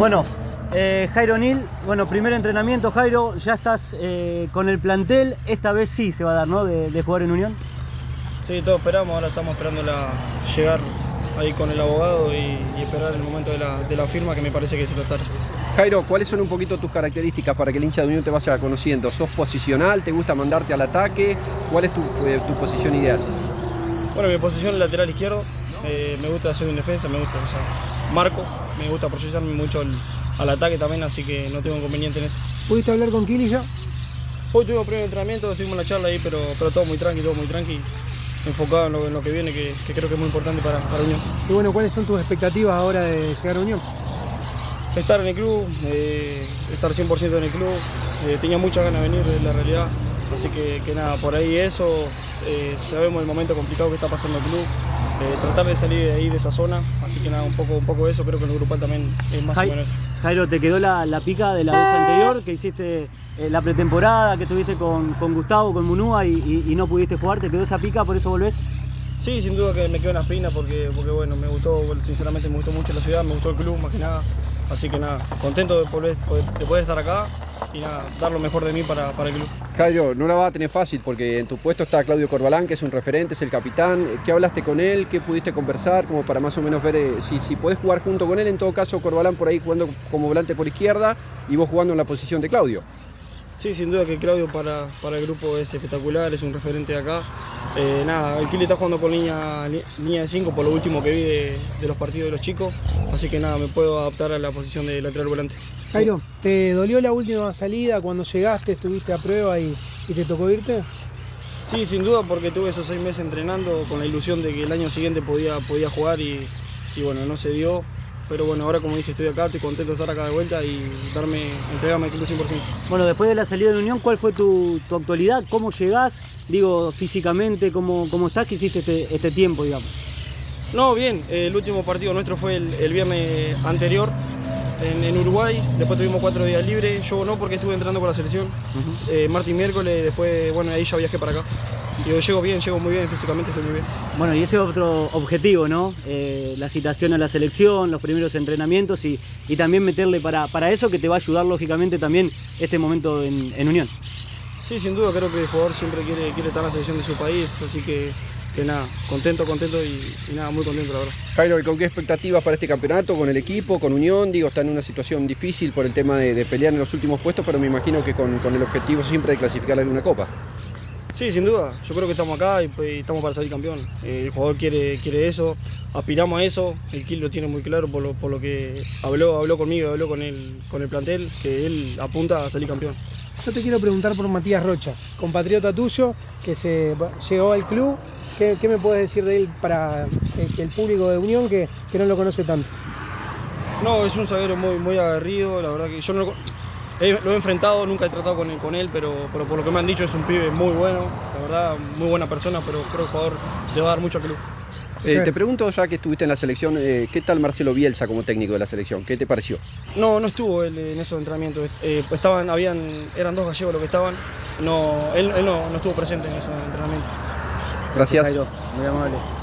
Bueno, eh, Jairo Nil, bueno, primer entrenamiento, Jairo, ya estás eh, con el plantel, esta vez sí se va a dar, ¿no? De, de jugar en Unión. Sí, todos esperamos, ahora estamos esperando la, llegar ahí con el abogado y, y esperar el momento de la, de la, firma que me parece que se va a estar. Jairo, ¿cuáles son un poquito tus características para que el hincha de Unión te vaya conociendo? ¿Sos posicional? ¿Te gusta mandarte al ataque? ¿Cuál es tu, eh, tu posición ideal? Bueno, mi posición es lateral izquierdo, eh, me gusta hacer en defensa, me gusta, o sea, marco, me gusta proyectarme mucho al, al, ataque también, así que no tengo inconveniente en eso. ¿Pudiste hablar con Kili ya? Hoy tuvimos primer entrenamiento, tuvimos la charla ahí, pero, pero todo muy tranqui, todo muy tranqui, enfocado en lo, en lo que viene, que, que, creo que es muy importante para, para, Unión. Y bueno, ¿cuáles son tus expectativas ahora de llegar a Unión? Estar en el club, eh, estar 100% en el club, eh, tenía muchas ganas de venir, es la realidad, así que, que nada, por ahí eso, eh, sabemos el momento complicado que está pasando el club, eh, tratar de salir de ahí, de esa zona, así que nada, un poco, un poco eso, creo que en el grupal también es más Jairo, o menos Jairo, ¿te quedó la, la, pica de la vez anterior que hiciste eh, la pretemporada, que estuviste con, con Gustavo, con Munúa y, y, y, no pudiste jugar? ¿Te quedó esa pica, por eso volvés? Sí, sin duda que me quedó una espina porque, porque bueno, me gustó, sinceramente me gustó mucho la ciudad, me gustó el club más que nada, así que nada, contento de poder, de poder estar acá y nada, dar lo mejor de mí para, para el club. Jairo, no la va a tener fácil porque en tu puesto está Claudio Corbalán, que es un referente, es el capitán. ¿Qué hablaste con él? ¿Qué pudiste conversar? Como para más o menos ver eh, si, si podés jugar junto con él. En todo caso, Corbalán por ahí jugando como volante por izquierda y vos jugando en la posición de Claudio. Sí, sin duda que Claudio para, para el grupo es espectacular, es un referente de acá. Eh, nada, el Kili está jugando con línea, línea de 5 por lo último que vi de, de, los partidos de los chicos, así que nada, me puedo adaptar a la posición de lateral volante. Jairo, ¿te dolió la última salida cuando llegaste, estuviste a prueba y, y te tocó irte? Sí, sin duda, porque tuve esos seis meses entrenando con la ilusión de que el año siguiente podía, podía jugar y, y bueno, no se dio. Pero bueno, ahora como dice, estoy acá, estoy contento de estar acá de vuelta y darme, entregarme el club 100%. Bueno, después de la salida de la Unión, ¿cuál fue tu, tu actualidad? ¿Cómo llegás? Digo, físicamente, ¿cómo, cómo estás? ¿Qué hiciste este, este tiempo, digamos? No, bien, el último partido nuestro fue el, el viernes anterior en, en, Uruguay, después tuvimos cuatro días libres, yo no porque estuve entrando con la selección, uh -huh. eh, martes y miércoles, después, bueno, ahí ya viajé para acá. Yo llego bien, llego muy bien, físicamente estoy muy bien. Bueno, y ese es otro objetivo, ¿no? Eh, la citación a la selección, los primeros entrenamientos y, y también meterle para, para, eso que te va a ayudar lógicamente también este momento en, en Unión. Sí, sin duda, creo que el jugador siempre quiere, quiere estar en la selección de su país, así que que nada, contento, contento y, y, nada, muy contento la verdad. Jairo, ¿y con qué expectativas para este campeonato? ¿Con el equipo, con Unión? Digo, está en una situación difícil por el tema de, de pelear en los últimos puestos, pero me imagino que con, con el objetivo siempre de clasificar alguna copa. Sí, sin duda. Yo creo que estamos acá y, pues, estamos para salir campeón. Eh, el jugador quiere, quiere eso, aspiramos a eso. El Kill lo tiene muy claro por lo, por lo que habló, habló conmigo, habló con el, con el plantel, que él apunta a salir campeón. Yo te quiero preguntar por Matías Rocha, compatriota tuyo, que se llegó al club. ¿Qué, qué me puedes decir de él para que el público de Unión que, que no lo conoce tanto? No, es un zaguero muy, muy aguerrido, la verdad que yo no lo, he, lo he enfrentado, nunca he tratado con él, con él pero, pero, por lo que me han dicho es un pibe muy bueno, la verdad, muy buena persona, pero creo que el jugador le va a dar mucho al club. Eh, te pregunto, ya que estuviste en la selección, eh, ¿qué tal Marcelo Bielsa como técnico de la selección? ¿Qué te pareció? No, no estuvo él en esos entrenamientos. Eh, estaban, habían, eran dos gallegos los que estaban. No, él, él no, no, estuvo presente en esos entrenamientos. Gracias. Jairo, muy amable.